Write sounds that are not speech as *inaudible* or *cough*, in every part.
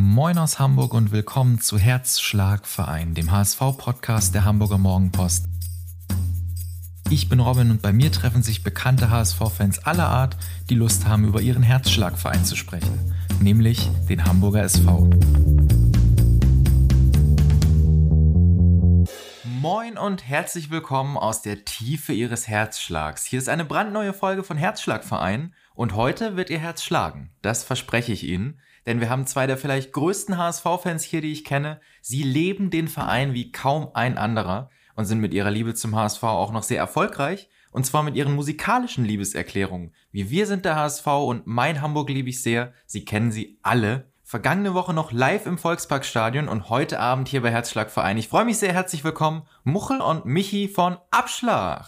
Moin aus Hamburg und willkommen zu Herzschlagverein, dem HSV-Podcast der Hamburger Morgenpost. Ich bin Robin und bei mir treffen sich bekannte HSV-Fans aller Art, die Lust haben, über ihren Herzschlagverein zu sprechen, nämlich den Hamburger SV. Moin und herzlich willkommen aus der Tiefe Ihres Herzschlags. Hier ist eine brandneue Folge von Herzschlagverein und heute wird Ihr Herz schlagen. Das verspreche ich Ihnen denn wir haben zwei der vielleicht größten HSV-Fans hier, die ich kenne. Sie leben den Verein wie kaum ein anderer und sind mit ihrer Liebe zum HSV auch noch sehr erfolgreich. Und zwar mit ihren musikalischen Liebeserklärungen. Wie wir sind der HSV und mein Hamburg liebe ich sehr. Sie kennen sie alle. Vergangene Woche noch live im Volksparkstadion und heute Abend hier bei Herzschlagverein. Ich freue mich sehr herzlich willkommen, Muchel und Michi von Abschlag.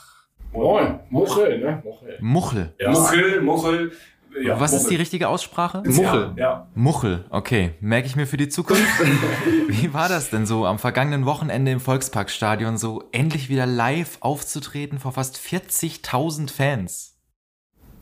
Moin, Muchel, ne? Muchel. Muchel. Ja. Muchel, Muchel. Ja, Was Muchel. ist die richtige Aussprache? Muchel. Ja. Muchel, okay. Merke ich mir für die Zukunft. *laughs* Wie war das denn so am vergangenen Wochenende im Volksparkstadion, so endlich wieder live aufzutreten vor fast 40.000 Fans?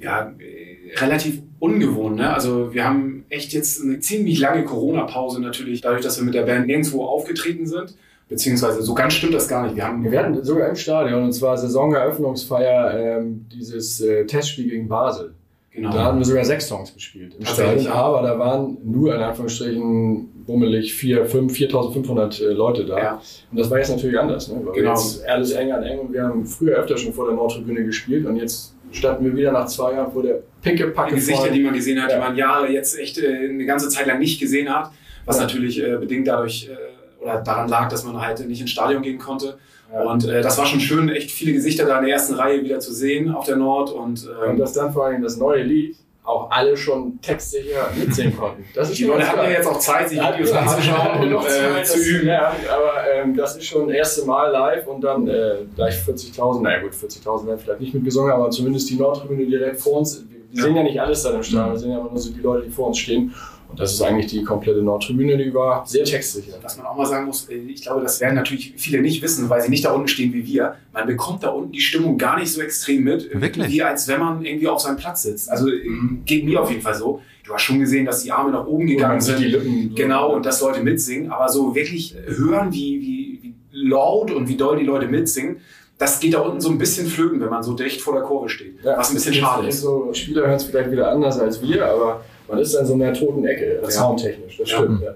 Ja, äh, relativ ungewohnt. Ne? Also wir haben echt jetzt eine ziemlich lange Corona-Pause natürlich, dadurch, dass wir mit der Band nirgendwo aufgetreten sind. Beziehungsweise so ganz stimmt das gar nicht. Wir, haben wir werden sogar im Stadion, und zwar Saisoneröffnungsfeier, ähm, dieses äh, Testspiel gegen Basel. Genau. Da hatten wir sogar sechs Songs gespielt im Stadion, aber da waren nur in Anführungsstrichen bummelig 4, 5, 4.500 Leute da. Ja. Und das war jetzt natürlich anders, ne? weil genau. jetzt alles eng an eng und wir haben früher öfter schon vor der Nordtribüne gespielt und jetzt standen wir wieder nach zwei Jahren vor der pinke Packe. Die Gesichter, die man gesehen hat, ja. die man Jahre jetzt echt äh, eine ganze Zeit lang nicht gesehen hat, was ja. natürlich äh, bedingt dadurch äh, oder daran lag, dass man halt nicht ins Stadion gehen konnte. Und äh, das war schon schön, echt viele Gesichter da in der ersten Reihe wieder zu sehen auf der Nord. Und, ähm, und dass dann vor allem das neue Lied auch alle schon textsicher mitsingen *laughs* konnten. Das ist die Leute haben ja jetzt auch Zeit, sich Videos anzuschauen und äh, zu üben. Ja, aber ähm, das ist schon das erste Mal live und dann äh, gleich 40.000, naja gut, 40.000 werden vielleicht nicht mitgesungen, aber zumindest die Nordtribüne direkt vor uns. Wir sehen ja nicht alles da im Stadion, wir sehen ja immer nur so die Leute, die vor uns stehen. Und das ist eigentlich die komplette Nordtribüne, die war sehr textsicher. Was man auch mal sagen muss, äh, ich glaube, das werden natürlich viele nicht wissen, weil sie nicht da unten stehen wie wir. Man bekommt da unten die Stimmung gar nicht so extrem mit, Wirklich? wie als wenn man irgendwie auf seinem Platz sitzt. Also äh, mhm. geht mir auf jeden Fall so. Du hast schon gesehen, dass die Arme nach oben gegangen sind. Die Lippen, genau, und dass Leute mitsingen. Aber so wirklich hören, wie, wie, wie laut und wie doll die Leute mitsingen, das geht da unten so ein bisschen flöten, wenn man so dicht vor der Kurve steht. Ja, was ein bisschen schade ist. So, Spieler hören es vielleicht wieder anders als wir, aber man ist dann so in der toten Ecke, ja. soundtechnisch, das stimmt. Ja.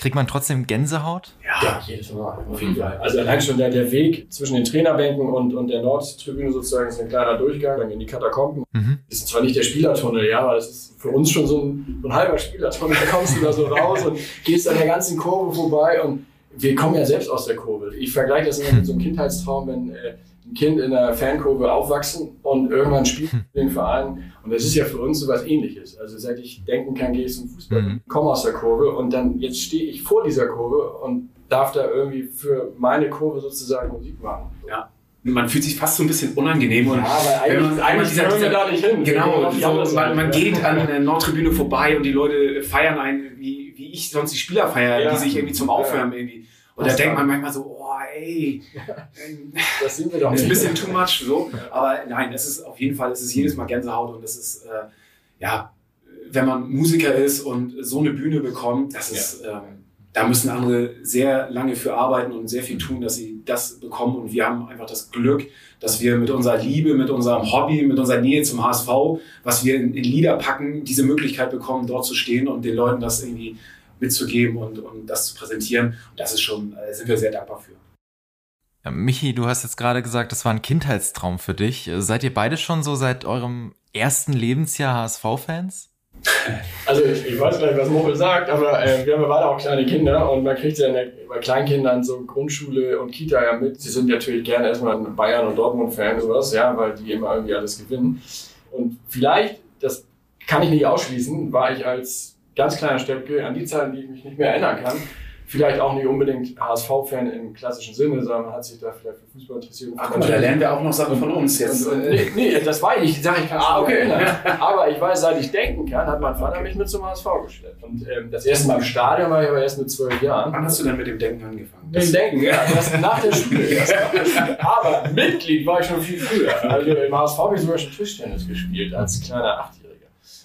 Kriegt man trotzdem Gänsehaut? Ja, ja jedes Mal, auf jeden Fall. Also allein schon der, der Weg zwischen den Trainerbänken und, und der Nordtribüne sozusagen ist ein kleiner Durchgang, dann in die Katakomben. Mhm. Das ist zwar nicht der Spielertunnel, ja, aber das ist für uns schon so ein, so ein halber Spielertunnel. Da kommst du da so raus und gehst an der ganzen Kurve vorbei und wir kommen ja selbst aus der Kurve. Ich vergleiche das immer mit so einem Kindheitstraum, wenn äh, Kind in einer Fankurve aufwachsen und irgendwann spielt hm. den Verein. Und das ist ja für uns so was ähnliches. Also seit ich denken kann, gehe ich zum Fußball, mhm. komme aus der Kurve und dann jetzt stehe ich vor dieser Kurve und darf da irgendwie für meine Kurve sozusagen Musik machen. Ja. Man fühlt sich fast so ein bisschen unangenehm und ja, weil eigentlich, man, eigentlich dieser, dieser, da nicht hin. Genau, so, man, man geht an der Nordtribüne vorbei und die Leute feiern einen, wie, wie ich sonst die Spieler feiere, ja. die sich irgendwie zum Aufwärmen irgendwie. Und da denkt man manchmal so, oh ey, *laughs* das sind wir doch nicht. Ist ein bisschen too much so. Aber nein, es ist auf jeden Fall, es ist jedes Mal Gänsehaut und es ist, äh, ja, wenn man Musiker ist und so eine Bühne bekommt, das ist, ja. ähm, da müssen andere sehr lange für arbeiten und sehr viel tun, dass sie das bekommen. Und wir haben einfach das Glück, dass wir mit unserer Liebe, mit unserem Hobby, mit unserer Nähe zum HSV, was wir in, in Lieder packen, diese Möglichkeit bekommen, dort zu stehen und den Leuten das irgendwie mitzugeben und, und das zu präsentieren. Und das ist schon, äh, sind wir sehr dankbar für. Michi, du hast jetzt gerade gesagt, das war ein Kindheitstraum für dich. Seid ihr beide schon so seit eurem ersten Lebensjahr HSV-Fans? *laughs* Also ich, ich, weiß gar nicht, was Mochel sagt, aber äh, wir haben ja beide auch kleine Kinder und man kriegt ja der, bei Kleinkindern so Grundschule und Kita ja mit. Sie sind natürlich gerne erstmal ein Bayern- und Dortmund-Fan oder sowas, ja, weil die immer irgendwie alles gewinnen. Und vielleicht, das kann ich nicht ausschließen, war ich als ganz kleiner Stöpke, an die Zeiten, die ich mich nicht mehr erinnern kann, vielleicht auch nicht unbedingt HSV-Fan im klassischen Sinne, sondern man hat sich da vielleicht für Fußball interessiert. Ach, guck da lernen wir auch noch Sachen von uns jetzt. Und, und, nee, nee, das war ich, sage, ich kann ah, okay. erinnern. *laughs* Aber ich weiß, seit ich denken kann, hat mein Vater mich mit zum HSV gestellt. Und ähm, das erste Mal im Stadion war ich aber erst mit zwölf Jahren. Wann hast du denn mit dem Denken angefangen? Mit dem Denken, ja. Das *laughs* nach der Schule. aber Mitglied war ich schon viel früher. Also im HSV habe ich sogar schon Tischtennis gespielt, als kleiner Achtjähriger.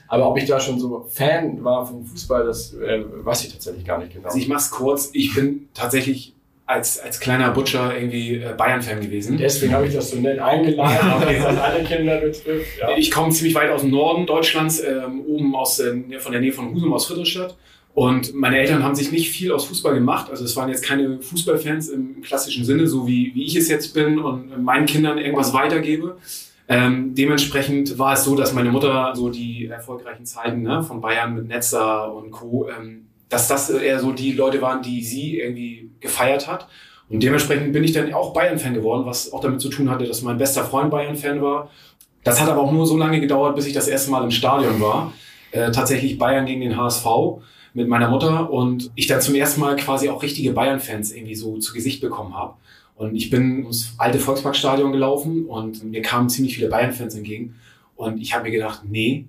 Aber ob ich da schon so Fan war vom Fußball, das äh, weiß ich tatsächlich gar nicht genau. Also ich mach's kurz. Ich bin tatsächlich als, als kleiner Butcher irgendwie äh, Bayern-Fan gewesen. Deswegen habe ich das so nett eingeladen, okay. was alle Kinder betrifft. Ja. Ich komme ziemlich weit aus dem Norden Deutschlands, ähm, oben aus, äh, von der Nähe von Husum aus Friedrichstadt. Und meine Eltern haben sich nicht viel aus Fußball gemacht. Also es waren jetzt keine Fußballfans im klassischen Sinne, so wie, wie ich es jetzt bin und meinen Kindern irgendwas weitergebe. Ähm, dementsprechend war es so, dass meine Mutter so die erfolgreichen Zeiten ne, von Bayern mit Netzer und Co., ähm, dass das eher so die Leute waren, die sie irgendwie gefeiert hat. Und dementsprechend bin ich dann auch Bayern-Fan geworden, was auch damit zu tun hatte, dass mein bester Freund Bayern-Fan war. Das hat aber auch nur so lange gedauert, bis ich das erste Mal im Stadion war. Äh, tatsächlich Bayern gegen den HSV mit meiner Mutter und ich dann zum ersten Mal quasi auch richtige Bayern-Fans irgendwie so zu Gesicht bekommen habe. Und ich bin ums alte Volksparkstadion gelaufen und mir kamen ziemlich viele Bayern-Fans entgegen. Und ich habe mir gedacht, nee,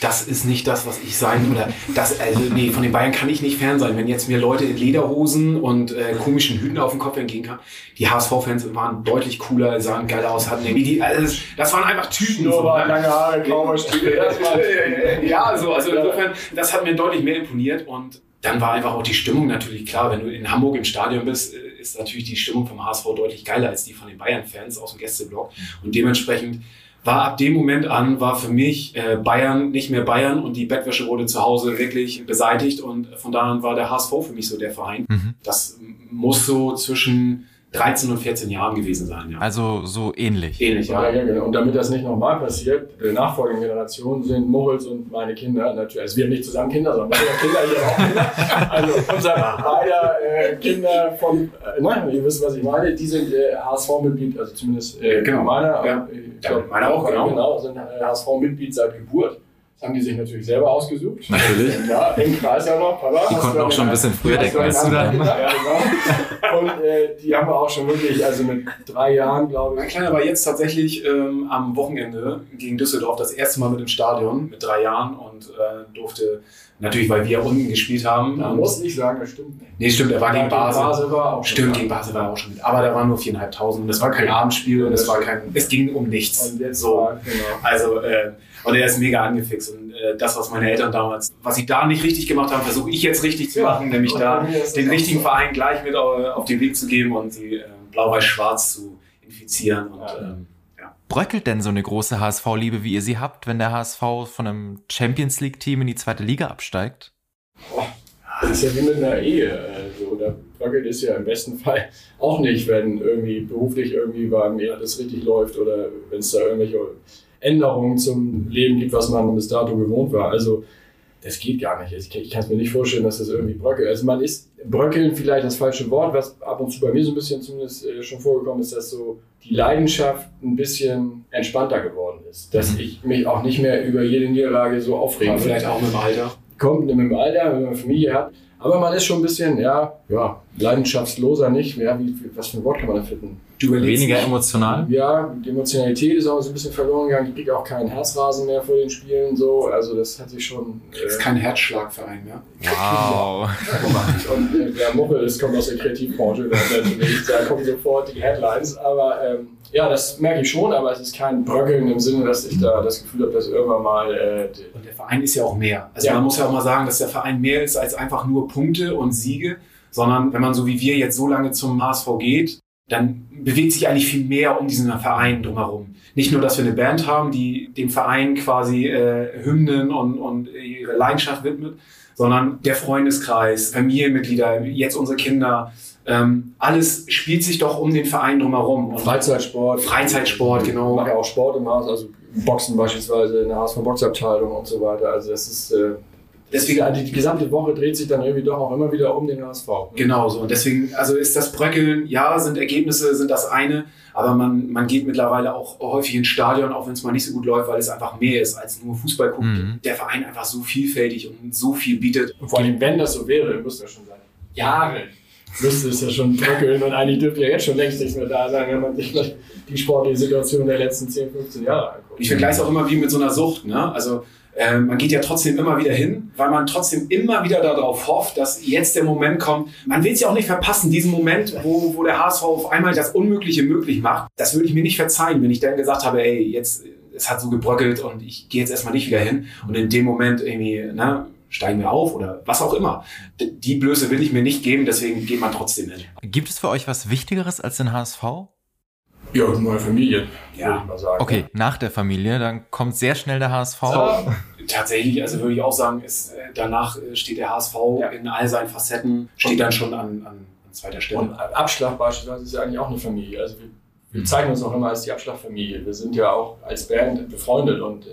das ist nicht das, was ich sein oder das, also nee, von den Bayern kann ich nicht fern sein. Wenn jetzt mir Leute in Lederhosen und äh, komischen Hüten auf den Kopf entgegenkamen, die HSV-Fans waren deutlich cooler, sahen geil aus, hatten irgendwie die, also, das waren einfach Typen. Nur so, ne? lange Haare, kaum *laughs* Ja, so, also insofern, das hat mir deutlich mehr imponiert und dann war einfach auch die Stimmung natürlich klar. Wenn du in Hamburg im Stadion bist, ist natürlich die Stimmung vom HSV deutlich geiler als die von den Bayern-Fans aus dem Gästeblock. Und dementsprechend war ab dem Moment an, war für mich äh, Bayern nicht mehr Bayern und die Bettwäsche wurde zu Hause wirklich beseitigt und von da an war der HSV für mich so der Verein. Mhm. Das muss so zwischen 13 und 14 Jahren gewesen sein. Ja. Also so ähnlich. Ähnlich, ja. ja, ja genau. Und damit das nicht nochmal passiert, die nachfolgenden Generationen sind Moritz und meine Kinder natürlich. Also wir haben nicht zusammen Kinder, sondern meine Kinder hier auch Kinder. Also unser beider äh, Kinder von, äh, nein, ihr wisst, was ich meine, die sind äh, HSV-Mitglied, also zumindest äh, genau. meiner. Ja. Ich glaub, ja, meiner auch, genau. genau sind HSV-Mitglied seit Geburt. Das haben die sich natürlich selber ausgesucht. Natürlich. Ja, im Kreis ja noch. Papa, die konnten auch schon ein bisschen früher denken als du dann. Ja, genau. Und äh, die haben wir auch schon wirklich, also mit drei Jahren, glaube ich. Mein Kleiner war jetzt tatsächlich ähm, am Wochenende gegen Düsseldorf das erste Mal mit im Stadion mit drei Jahren und äh, durfte natürlich, weil wir unten gespielt haben. Man muss nicht sagen, das stimmt nicht. Nee, stimmt, er war gegen Basel. Basel war auch stimmt, gegen Basel war er auch schon mit. Aber da waren nur viereinhalbtausend und es war kein Abendspiel und es war kein, es ging um nichts. Und jetzt so. War, genau. Also, äh, und er ist mega angefixt. Und äh, das, was meine Eltern damals, was sie da nicht richtig gemacht haben, versuche ich jetzt richtig zu machen, nämlich da den richtigen Verein gleich mit auf den Weg zu geben und sie äh, blau-weiß-schwarz zu infizieren. Und, ähm, ja. Bröckelt denn so eine große HSV-Liebe, wie ihr sie habt, wenn der HSV von einem Champions League-Team in die zweite Liga absteigt? Oh, das ist ja wie mit einer Ehe. Also, da bröckelt es ja im besten Fall auch nicht, wenn irgendwie beruflich irgendwie bei mir alles richtig läuft oder wenn es da irgendwelche Änderungen zum Leben gibt, was man bis dato gewohnt war. Also das geht gar nicht. Ich, ich kann es mir nicht vorstellen, dass das irgendwie bröckelt. Also man ist, bröckeln vielleicht das falsche Wort, was ab und zu bei mir so ein bisschen zumindest äh, schon vorgekommen ist, dass so die Leidenschaft ein bisschen entspannter geworden ist. Dass mhm. ich mich auch nicht mehr über jede Niederlage so aufregen Vielleicht auch mit dem Alter. Kommt mit dem Alter, wenn man Familie hat. Aber man ist schon ein bisschen, ja, ja, leidenschaftsloser nicht. Ja, wie, was für ein Wort kann man da finden? Weniger emotional? Ja, die Emotionalität ist auch so ein bisschen verloren gegangen. Ich kriege auch keinen Herzrasen mehr vor den Spielen. So. Also das hat sich schon... Das ist kein Herzschlagverein mehr. Wow. *laughs* Und äh, der Muffel das kommt aus der Kreativbranche. Da kommen sofort die Headlines. Aber ähm, ja, das merke ich schon, aber es ist kein Bröckeln im Sinne, dass ich da das Gefühl habe, dass irgendwann mal... Äh, und der Verein ist ja auch mehr. Also ja. man muss ja auch mal sagen, dass der Verein mehr ist als einfach nur Punkte und Siege sondern wenn man so wie wir jetzt so lange zum HSV geht, dann bewegt sich eigentlich viel mehr um diesen Verein drumherum. Nicht nur, dass wir eine Band haben, die dem Verein quasi äh, Hymnen und, und ihre Leidenschaft widmet, sondern der Freundeskreis, Familienmitglieder, jetzt unsere Kinder, ähm, alles spielt sich doch um den Verein drumherum. Und Freizeitsport. Freizeitsport, genau. Ich mache ja auch Sport im Haus, also Boxen beispielsweise in der HSV Boxabteilung und so weiter. Also das ist äh, Deswegen, also die gesamte Woche dreht sich dann irgendwie doch auch immer wieder um den HSV. Ne? Genau so. Und deswegen, also ist das Bröckeln, ja, sind Ergebnisse, sind das eine, aber man, man geht mittlerweile auch häufig ins Stadion, auch wenn es mal nicht so gut läuft, weil es einfach mehr ist als nur Fußball gucken. Mhm. Der Verein einfach so vielfältig und so viel bietet. Und vor allem, wenn das so wäre, müsste es schon sein. Jahre müsste es ja schon bröckeln und eigentlich dürfte ja jetzt schon längst nichts mehr da sein, wenn man sich die sportliche Situation der letzten 10, 15 Jahre anguckt. Ich vergleiche es auch immer wie mit so einer Sucht. Ne? Also äh, man geht ja trotzdem immer wieder hin, weil man trotzdem immer wieder darauf hofft, dass jetzt der Moment kommt. Man will es ja auch nicht verpassen, diesen Moment, wo, wo der HSV auf einmal das Unmögliche möglich macht. Das würde ich mir nicht verzeihen, wenn ich dann gesagt habe, ey, jetzt es hat so gebröckelt und ich gehe jetzt erstmal nicht wieder hin. Und in dem Moment irgendwie, ne, steigen wir auf oder was auch immer. Die Blöße will ich mir nicht geben, deswegen geht man trotzdem hin. Gibt es für euch was Wichtigeres als den HSV? Ja, neue Familie, ja. würde ich mal sagen. Okay, nach der Familie, dann kommt sehr schnell der HSV. So, tatsächlich, also würde ich auch sagen, ist, äh, danach äh, steht der HSV ja. in all seinen Facetten, steht dann schon an, an, an zweiter Stelle. Und Abschlag beispielsweise ist ja eigentlich auch eine Familie. Also wir, wir zeigen uns auch immer als die Abschlagfamilie. Wir sind ja auch als Band befreundet und äh,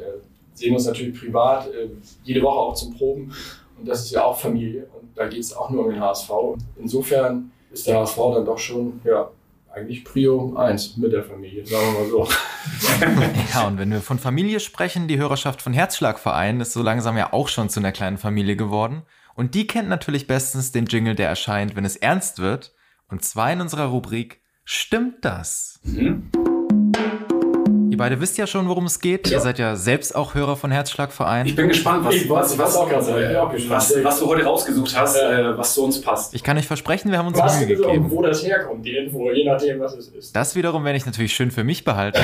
sehen uns natürlich privat äh, jede Woche auch zum Proben. Und das ist ja auch Familie. Und da geht es auch nur um den HSV. Insofern ist der HSV dann doch schon ja, eigentlich Prio 1 mit der Familie, sagen wir mal so. *laughs* ja, und wenn wir von Familie sprechen, die Hörerschaft von Herzschlagverein ist so langsam ja auch schon zu einer kleinen Familie geworden. Und die kennt natürlich bestens den Jingle, der erscheint, wenn es ernst wird. Und zwar in unserer Rubrik Stimmt das? Mhm. Ihr beide wisst ja schon, worum es geht. Ja. Ihr seid ja selbst auch Hörer von Herzschlagverein. Ich bin gespannt, was, ich, was, was, was, was, was, du heute rausgesucht hast, äh, was zu uns passt. Ich kann euch versprechen, wir haben uns was Mühe gegeben. wo das herkommt, die Info, je nachdem, was es ist. Das wiederum werde ich natürlich schön für mich behalten.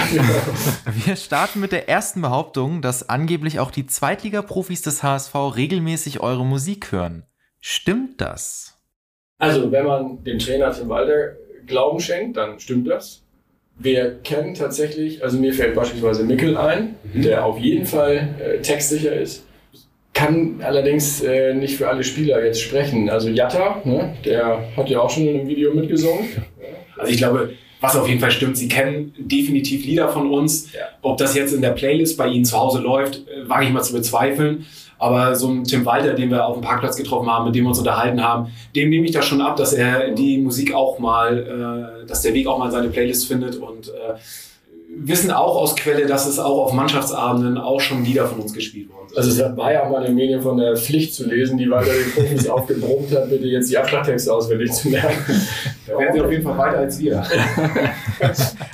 *laughs* wir starten mit der ersten Behauptung, dass angeblich auch die Zweitliga-Profis des HSV regelmäßig eure Musik hören. Stimmt das? Also, wenn man dem Trainer Tim Walter Glauben schenkt, dann stimmt das. Wir kennen tatsächlich, also mir fällt beispielsweise Mickel ein, mhm. der auf jeden Fall äh, textsicher ist. Kann allerdings äh, nicht für alle Spieler jetzt sprechen. Also Jatta, ne, der hat ja auch schon in einem Video mitgesungen. Also ich glaube, was auf jeden Fall stimmt, sie kennen definitiv Lieder von uns. Ja. Ob das jetzt in der Playlist bei ihnen zu Hause läuft, äh, wage ich mal zu bezweifeln. Aber so ein Tim Walter, den wir auf dem Parkplatz getroffen haben, mit dem wir uns unterhalten haben, dem nehme ich das schon ab, dass er die Musik auch mal, äh, dass der Weg auch mal seine Playlist findet und äh, wissen auch aus Quelle, dass es auch auf Mannschaftsabenden auch schon Lieder von uns gespielt wurden. Also es war ja auch mal in den Medien von der Pflicht zu lesen, die Walter den Profis aufgebrummt hat, bitte jetzt die Abschlagtexte auswendig zu lernen. Da werden sie auf jeden Fall weiter als wir. *laughs*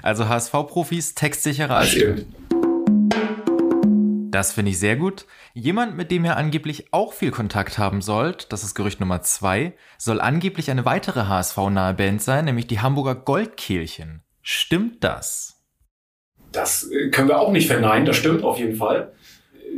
Also HSV-Profis textsicherer als ihr. Das finde ich sehr gut. Jemand, mit dem ihr angeblich auch viel Kontakt haben sollt, das ist Gerücht Nummer zwei, soll angeblich eine weitere HSV-nahe Band sein, nämlich die Hamburger Goldkehlchen. Stimmt das? Das äh, können wir auch nicht verneinen, das stimmt auf jeden Fall.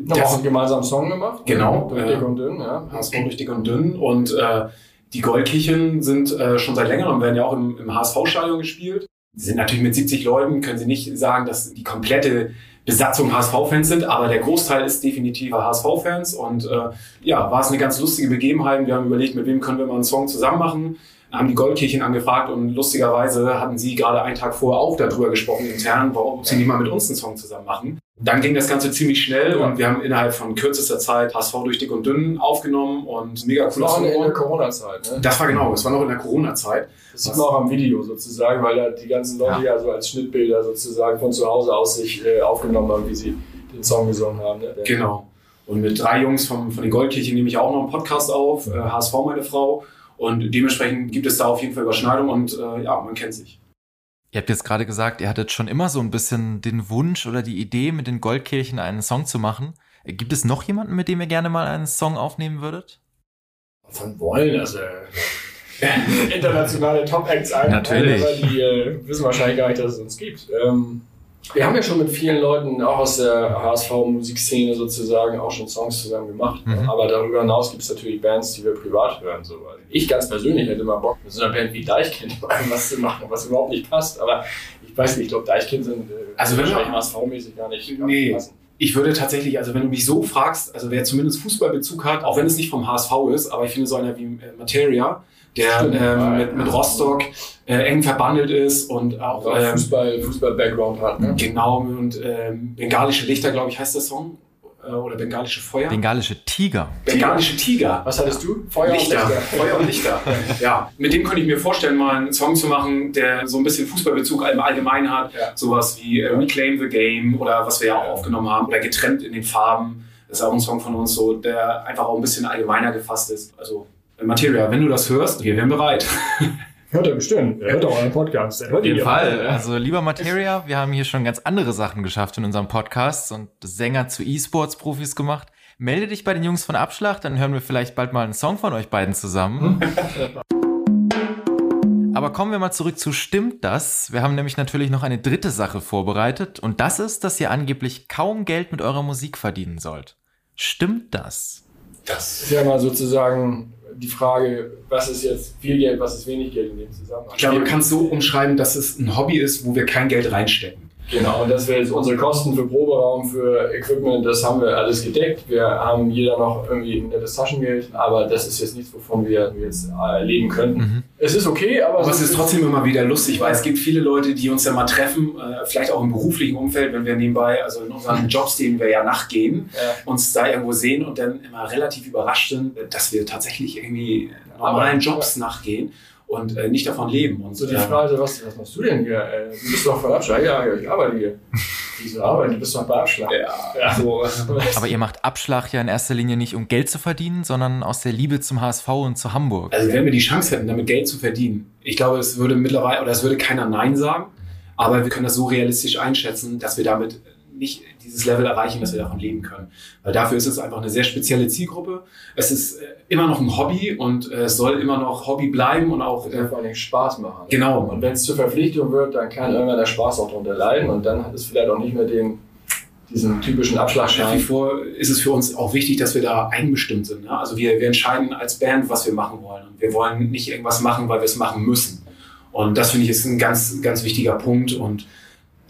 Wir haben auch einen gemeinsamen Song gemacht. Genau. Durch dick und dünn, ja. HSV durch dick und dünn. Und äh, die Goldkirchen sind äh, schon seit längerem, werden ja auch im, im HSV-Stadion gespielt. Sie sind natürlich mit 70 Leuten, können Sie nicht sagen, dass die komplette Besatzung HSV-Fans sind, aber der Großteil ist definitiv HSV-Fans und äh, ja, war es eine ganz lustige Begebenheit. Wir haben überlegt, mit wem können wir mal einen Song zusammen machen, haben die Goldkirchen angefragt und lustigerweise hatten sie gerade einen Tag vorher auch darüber gesprochen intern, warum sie nicht mal mit uns einen Song zusammen machen. Dann ging das Ganze ziemlich schnell und wir haben innerhalb von kürzester Zeit HSV durch dick und dünn aufgenommen und mega cool. Das war in der Corona-Zeit, ne? Das war genau, das war noch in der Corona-Zeit. Das sieht man auch am Video sozusagen, weil da die ganzen Leute ja, so als Schnittbilder sozusagen von zu Hause aus sich äh, aufgenommen haben, wie sie den Song gesungen haben. Ne? Genau. Und mit drei Jungs vom, von den Goldkirchen nehme ich auch noch einen Podcast auf, äh, HSV meine Frau. Und dementsprechend gibt es da auf jeden Fall Überschneidung und äh, ja, man kennt sich. Ihr habt jetzt gerade gesagt, ihr hattet schon immer so ein bisschen den Wunsch oder die Idee, mit den Goldkirchen einen Song zu machen. Gibt es noch jemanden, mit dem ihr gerne mal einen Song aufnehmen würdet? Von wollen, also *laughs* internationale Top-Acts ein. Natürlich. Aber die äh, wissen wahrscheinlich gar nicht, dass es uns gibt. Ähm, wir haben ja schon mit vielen Leuten, auch aus der HSV-Musikszene sozusagen, auch schon Songs zusammen gemacht. Mhm. Aber darüber hinaus gibt es natürlich Bands, die wir privat hören. So. Ich ganz persönlich hätte mal Bock, mit so einer Band wie Deichkind *laughs* was zu machen, was überhaupt nicht passt. Aber ich weiß nicht, ich glaube, Deichkind sind äh, also wahrscheinlich HSV-mäßig gar nicht, gar nee. passen. Ich würde tatsächlich, also wenn du mich so fragst, also wer zumindest Fußballbezug hat, auch wenn es nicht vom HSV ist, aber ich finde so einer wie äh, Materia, der ähm, mit, mit Rostock äh, eng verbandelt ist und auch ähm, Fußball, Fußball-Background hat. Ne? Genau, und ähm, Bengalische Lichter, glaube ich, heißt der Song. Äh, oder Bengalische Feuer. Bengalische Tiger. Bengalische Tiger. Was hattest du? Feuer Lichter. und Lichter. Feuer und Lichter. *laughs* ja, mit dem könnte ich mir vorstellen, mal einen Song zu machen, der so ein bisschen Fußballbezug im Allgemeinen hat. Ja. Sowas wie äh, Reclaim the Game oder was wir ja auch aufgenommen haben. Oder Getrennt in den Farben. Das ist auch ein Song von uns, so, der einfach auch ein bisschen allgemeiner gefasst ist. Also Materia, wenn du das hörst, wir wären bereit. *laughs* Hört er bestimmt. Er hört auch einen Podcast. Auf jeden Fall. Also, lieber Materia, wir haben hier schon ganz andere Sachen geschafft in unserem Podcast und Sänger zu E-Sports-Profis gemacht. Melde dich bei den Jungs von Abschlag, dann hören wir vielleicht bald mal einen Song von euch beiden zusammen. *laughs* Aber kommen wir mal zurück zu Stimmt das? Wir haben nämlich natürlich noch eine dritte Sache vorbereitet und das ist, dass ihr angeblich kaum Geld mit eurer Musik verdienen sollt. Stimmt das? Das ist ja mal sozusagen die Frage, was ist jetzt viel Geld, was ist wenig Geld in dem Zusammenhang. Ich glaube, man kann es so umschreiben, dass es ein Hobby ist, wo wir kein Geld reinstecken. Genau, und das wäre jetzt unsere Kosten für Proberaum, für Equipment, das haben wir alles gedeckt. Wir haben jeder noch irgendwie ein nettes Taschengeld, aber das ist jetzt nichts, wovon wir jetzt äh, leben könnten. Mhm. Es ist okay, aber. Aber es ist trotzdem immer wieder lustig, weil es gibt viele Leute, die uns ja mal treffen, äh, vielleicht auch im beruflichen Umfeld, wenn wir nebenbei, also in unseren Jobs, denen wir ja nachgehen, ja. uns da irgendwo sehen und dann immer relativ überrascht sind, dass wir tatsächlich irgendwie normalen Jobs nachgehen und äh, nicht davon leben. Und, so die Frage, was, was machst du denn hier? Äh, du bist doch voll Abschlag. Ja, ich arbeite hier. Wieso arbeiten? Du bist doch bei Abschlag. Ja, ja. So. *laughs* Aber ihr macht Abschlag ja in erster Linie nicht, um Geld zu verdienen, sondern aus der Liebe zum HSV und zu Hamburg. Also wenn wir die Chance hätten, damit Geld zu verdienen, ich glaube, es würde mittlerweile, oder es würde keiner Nein sagen, aber wir können das so realistisch einschätzen, dass wir damit nicht dieses Level erreichen, dass wir davon leben können. Weil dafür ist es einfach eine sehr spezielle Zielgruppe. Es ist äh, immer noch ein Hobby und äh, es soll immer noch Hobby bleiben und auch äh, vor allem Spaß machen. Genau. Und wenn es zur Verpflichtung wird, dann kann irgendwann der Spaß auch darunter leiden und dann hat es vielleicht auch nicht mehr den diesen typischen Abschlagschein. Nach wie vor ist es für uns auch wichtig, dass wir da eigenbestimmt sind. Ne? Also wir, wir entscheiden als Band, was wir machen wollen. Und wir wollen nicht irgendwas machen, weil wir es machen müssen. Und das finde ich ist ein ganz, ganz wichtiger Punkt. Und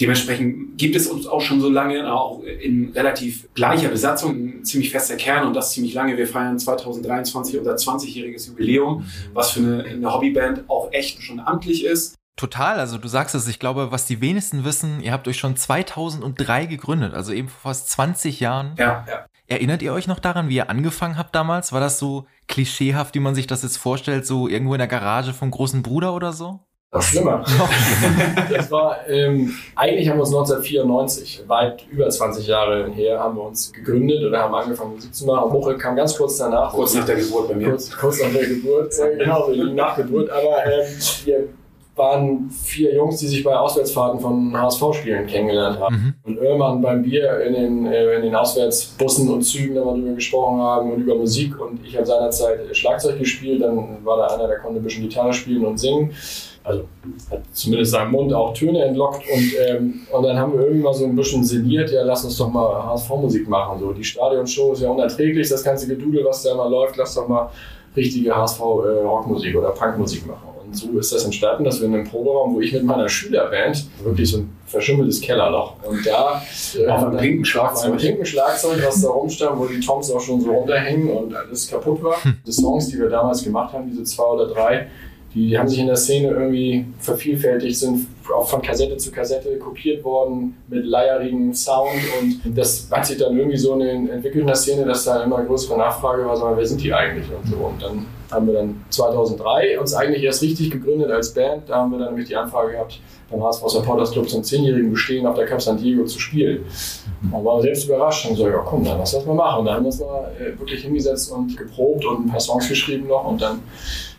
Dementsprechend gibt es uns auch schon so lange, auch in relativ gleicher Besatzung, ein ziemlich fester Kern und das ziemlich lange. Wir feiern 2023 unser 20-jähriges Jubiläum, was für eine, eine Hobbyband auch echt schon amtlich ist. Total, also du sagst es, ich glaube, was die wenigsten wissen, ihr habt euch schon 2003 gegründet, also eben vor fast 20 Jahren. Ja, ja. Erinnert ihr euch noch daran, wie ihr angefangen habt damals? War das so klischeehaft, wie man sich das jetzt vorstellt, so irgendwo in der Garage vom großen Bruder oder so? Das schlimmer. *laughs* das war, ähm, eigentlich haben wir uns 1994, weit über 20 Jahre her, haben wir uns gegründet oder haben angefangen Musik zu machen. Muchel kam ganz kurz danach. Kurz nach der Geburt bei mir. Kurz, kurz nach der Geburt, äh, *laughs* genau, die Nachgeburt. Aber ähm, wir waren vier Jungs, die sich bei Auswärtsfahrten von HSV-Spielen kennengelernt haben. Mhm. Und irgendwann beim Bier in den, äh, in den Auswärtsbussen und Zügen da mal drüber gesprochen haben und über Musik. Und ich habe seinerzeit Schlagzeug gespielt, dann war da einer, der konnte ein bisschen Gitarre spielen und singen also hat zumindest seinem Mund auch Töne entlockt und, ähm, und dann haben wir irgendwann so ein bisschen sinniert, ja, lass uns doch mal HSV-Musik machen. So, die Stadionshow ist ja unerträglich, das ganze Gedudel, was da immer läuft, lass doch mal richtige HSV-Rockmusik äh, oder Punkmusik machen. Und so ist das entstanden, dass wir in einem Proberaum, wo ich mit meiner Schülerband, wirklich so ein verschimmeltes Kellerloch, und da äh, auf einem pinken Schlagzeug, einem pinken Schlagzeug, was da rumstand, wo die Toms auch schon so runterhängen und alles kaputt war. Hm. Die Songs, die wir damals gemacht haben, diese zwei oder drei, die haben sich in der Szene irgendwie vervielfältigt, sind auch von Kassette zu Kassette kopiert worden mit leierigem Sound und das hat sich dann irgendwie so entwickelt in der Szene, dass da immer größere Nachfrage war, sondern wer sind die eigentlich und so. Und dann haben wir dann 2003 uns eigentlich erst richtig gegründet als Band. Da haben wir dann nämlich die Anfrage gehabt, beim HSV Supporters Club zum zehnjährigen Bestehen auf der Cup San Diego zu spielen. Und waren wir selbst überrascht und so, ja komm, dann lass das mal machen. Und dann haben wir uns mal äh, wirklich hingesetzt und geprobt und ein paar Songs geschrieben noch und dann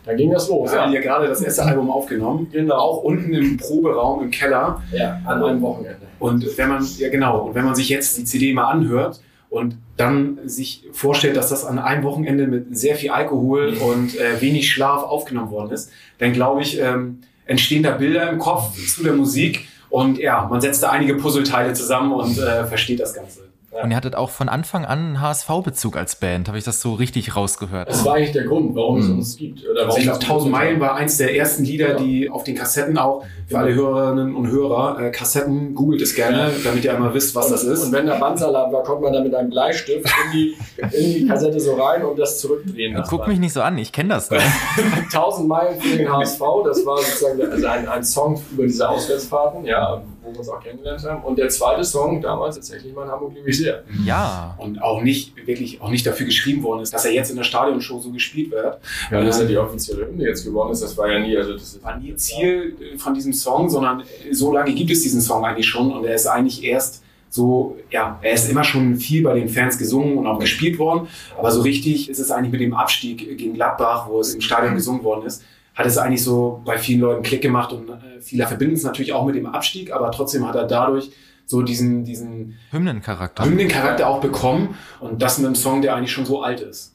da ging das los. Wir haben ja gerade das erste Album aufgenommen. Genau. Auch unten im Proberaum im Keller. Ja, an einem Wochenende. Und wenn man, ja genau, und wenn man sich jetzt die CD mal anhört und dann sich vorstellt, dass das an einem Wochenende mit sehr viel Alkohol und äh, wenig Schlaf aufgenommen worden ist, dann glaube ich, ähm, entstehen da Bilder im Kopf zu der Musik und ja, man setzt da einige Puzzleteile zusammen und äh, versteht das Ganze. Und ihr hattet auch von Anfang an einen HSV-Bezug als Band. Habe ich das so richtig rausgehört? Das war eigentlich der Grund, warum mhm. es uns gibt. Oder warum also ich glaube, 1000 Meilen war eins der ersten Lieder, ja. die auf den Kassetten auch, für alle Hörerinnen und Hörer, äh, Kassetten, googelt es gerne, damit ihr einmal wisst, was und, das ist. Und wenn der Bandsalat war, konnte man da mit einem Bleistift in die, in die Kassette so rein und das zurückdrehen. Ja, guck mich nicht so an, ich kenne das. *laughs* 1000 Meilen für den HSV, das war sozusagen also ein, ein Song über diese Auswärtsfahrten, ja, wo wir uns auch kennengelernt haben. Und der zweite Song damals tatsächlich mal in Hamburg liebe ich sehr. Ja. Und auch nicht, wirklich, auch nicht dafür geschrieben worden ist, dass er jetzt in der Stadionshow so gespielt wird. Ja, dass er die offizielle Hymne jetzt geworden ist, das war ja nie, also das war nie Ziel von diesem Song, sondern so lange gibt es diesen Song eigentlich schon und er ist eigentlich erst so, ja, er ist immer schon viel bei den Fans gesungen und auch gespielt worden, aber so richtig ist es eigentlich mit dem Abstieg gegen Gladbach, wo es im Stadion gesungen worden ist, hat es eigentlich so bei vielen Leuten Klick gemacht und äh, viele verbinden es natürlich auch mit dem Abstieg, aber trotzdem hat er dadurch so diesen, diesen Hymnencharakter. Hymnencharakter auch bekommen und das mit einem Song, der eigentlich schon so alt ist.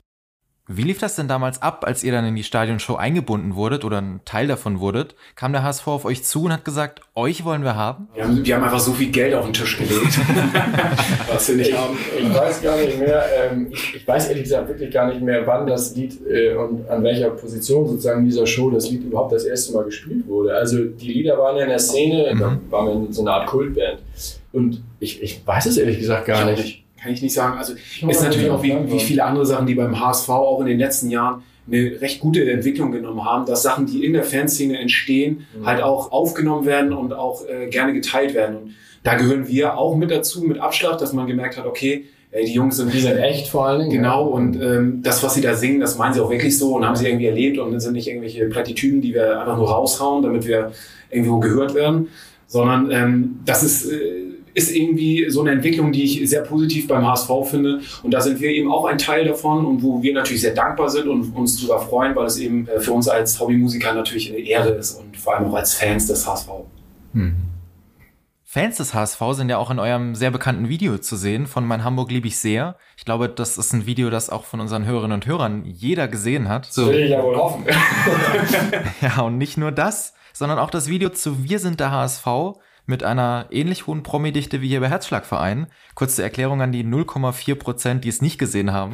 Wie lief das denn damals ab, als ihr dann in die Stadionshow eingebunden wurdet oder ein Teil davon wurdet? Kam der HSV auf euch zu und hat gesagt, euch wollen wir haben? Wir haben, wir haben einfach so viel Geld auf den Tisch gelegt, *laughs* was wir nicht haben. Ich weiß gar nicht mehr, ähm, ich, ich, weiß ehrlich gesagt wirklich gar nicht mehr, wann das Lied äh, und an welcher Position sozusagen dieser Show das Lied überhaupt das erste Mal gespielt wurde. Also die Lieder waren ja in der Szene, mhm. da waren wir in so einer Art Kultband. Und ich, ich weiß es ehrlich gesagt gar nicht kann ich nicht sagen. Also ist natürlich auch wie, wie viele andere Sachen, die beim HSV auch in den letzten Jahren eine recht gute Entwicklung genommen haben, dass Sachen, die in der Fanszene entstehen, mhm. halt auch aufgenommen werden und auch äh, gerne geteilt werden. Und da gehören wir auch mit dazu, mit Abschlag, dass man gemerkt hat, okay, äh, die Jungs sind, die sind echt vor allen Dingen. Genau, ja. und ähm, das, was sie da singen, das meinen sie auch wirklich so und haben sie irgendwie erlebt und sind nicht irgendwelche Plattitüden, die wir einfach nur raushauen, damit wir irgendwo gehört werden, sondern ähm, das ist äh, ist irgendwie so eine Entwicklung, die ich sehr positiv beim HSV finde. Und da sind wir eben auch ein Teil davon und wo wir natürlich sehr dankbar sind und uns sogar freuen, weil es eben äh, für uns als Hobbymusiker natürlich eine Ehre ist und vor allem auch als Fans des HSV. Hm. Fans des HSV sind ja auch in eurem sehr bekannten Video zu sehen von Mein Hamburg liebe ich sehr. Ich glaube, das ist ein Video, das auch von unseren Hörerinnen und Hörern jeder gesehen hat. So. Will ich ja wohl hoffen. *laughs* ja, und nicht nur das, sondern auch das Video zu Wir sind der HSV mit einer ähnlich hohen Promi-Dichte wie hier bei Herzschlagverein. Kurze Erklärung an die 0,4 Prozent, die es nicht gesehen haben.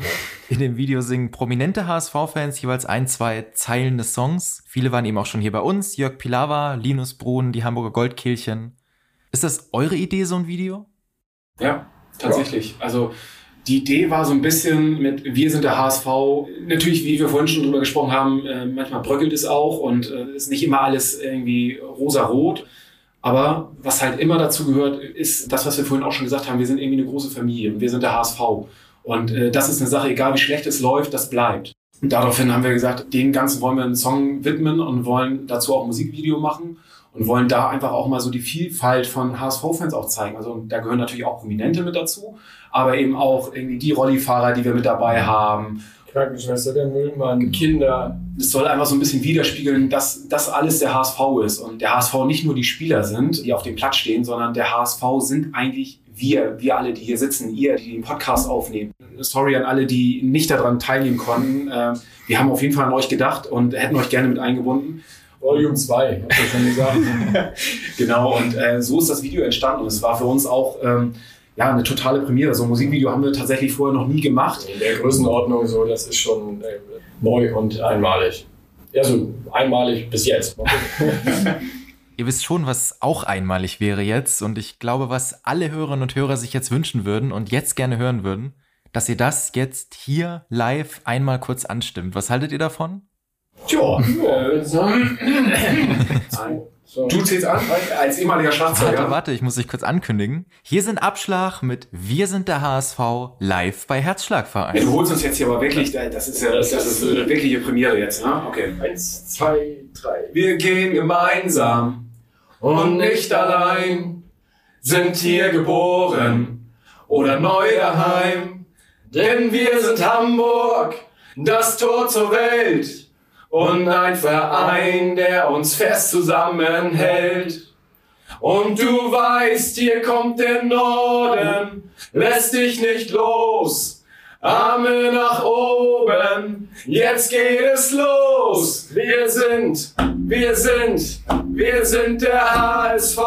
In dem Video singen prominente HSV-Fans jeweils ein, zwei Zeilen des Songs. Viele waren eben auch schon hier bei uns. Jörg Pilawa, Linus Brun, die Hamburger Goldkehlchen. Ist das eure Idee, so ein Video? Ja, tatsächlich. Also die Idee war so ein bisschen mit Wir sind der HSV. Natürlich, wie wir vorhin schon drüber gesprochen haben, äh, manchmal bröckelt es auch und äh, ist nicht immer alles irgendwie rosa-rot. Aber was halt immer dazu gehört, ist das, was wir vorhin auch schon gesagt haben. Wir sind irgendwie eine große Familie und wir sind der HSV. Und äh, das ist eine Sache, egal wie schlecht es läuft, das bleibt. Und daraufhin haben wir gesagt, den Ganzen wollen wir einen Song widmen und wollen dazu auch ein Musikvideo machen und wollen da einfach auch mal so die Vielfalt von HSV-Fans auch zeigen. Also da gehören natürlich auch Prominente mit dazu, aber eben auch irgendwie die Rollifahrer, die wir mit dabei haben Krankenschwester, der Müllmann, Kinder. Es soll einfach so ein bisschen widerspiegeln, dass das alles der HSV ist. Und der HSV nicht nur die Spieler sind, die auf dem Platz stehen, sondern der HSV sind eigentlich wir, wir alle, die hier sitzen, ihr, die den Podcast aufnehmen. Sorry an alle, die nicht daran teilnehmen konnten. Ähm, wir haben auf jeden Fall an euch gedacht und hätten euch gerne mit eingebunden. Volume 2, habt ihr schon gesagt. *laughs* genau, und äh, so ist das Video entstanden. Und es war für uns auch ähm, ja, eine totale Premiere. So ein Musikvideo haben wir tatsächlich vorher noch nie gemacht. In der Größenordnung so, das ist schon äh, neu und einmalig. Ja, so einmalig bis jetzt. *laughs* Ihr wisst schon, was auch einmalig wäre jetzt und ich glaube, was alle Hörerinnen und Hörer sich jetzt wünschen würden und jetzt gerne hören würden, dass ihr das jetzt hier live einmal kurz anstimmt. Was haltet ihr davon? Tja, äh, *clears throat* so. Du zählst an als ehemaliger Schlagzeuger. Warte, warte, ich muss dich kurz ankündigen. Hier sind Abschlag mit Wir sind der HSV live bei Herzschlagverein. Ja, du holst uns jetzt hier aber wirklich, das ist ja das, das ist eine wirkliche Premiere jetzt, ne? Okay. Eins, zwei, drei. Wir gehen gemeinsam und nicht allein, sind hier geboren oder neu daheim. Denn wir sind Hamburg, das Tor zur Welt und ein Verein, der uns fest zusammenhält. Und du weißt, hier kommt der Norden, lässt dich nicht los. Arme nach oben, jetzt geht es los. Wir sind, wir sind, wir sind der HSV.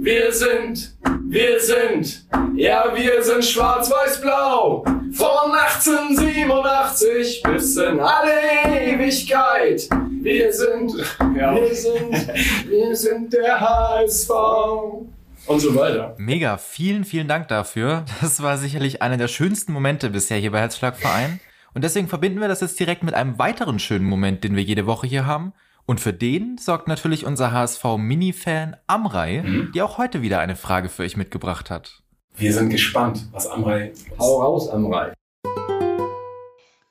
Wir sind, wir sind, ja, wir sind schwarz-weiß-blau. Von 1887 bis in alle Ewigkeit. Wir sind, ja. wir sind, wir sind der HSV. Und so weiter. Mega, vielen, vielen Dank dafür. Das war sicherlich einer der schönsten Momente bisher hier bei Herzschlagverein. Und deswegen verbinden wir das jetzt direkt mit einem weiteren schönen Moment, den wir jede Woche hier haben. Und für den sorgt natürlich unser HSV-Mini-Fan Amrei, mhm. die auch heute wieder eine Frage für euch mitgebracht hat. Wir sind gespannt, was Amrei. Hau raus, Amrei.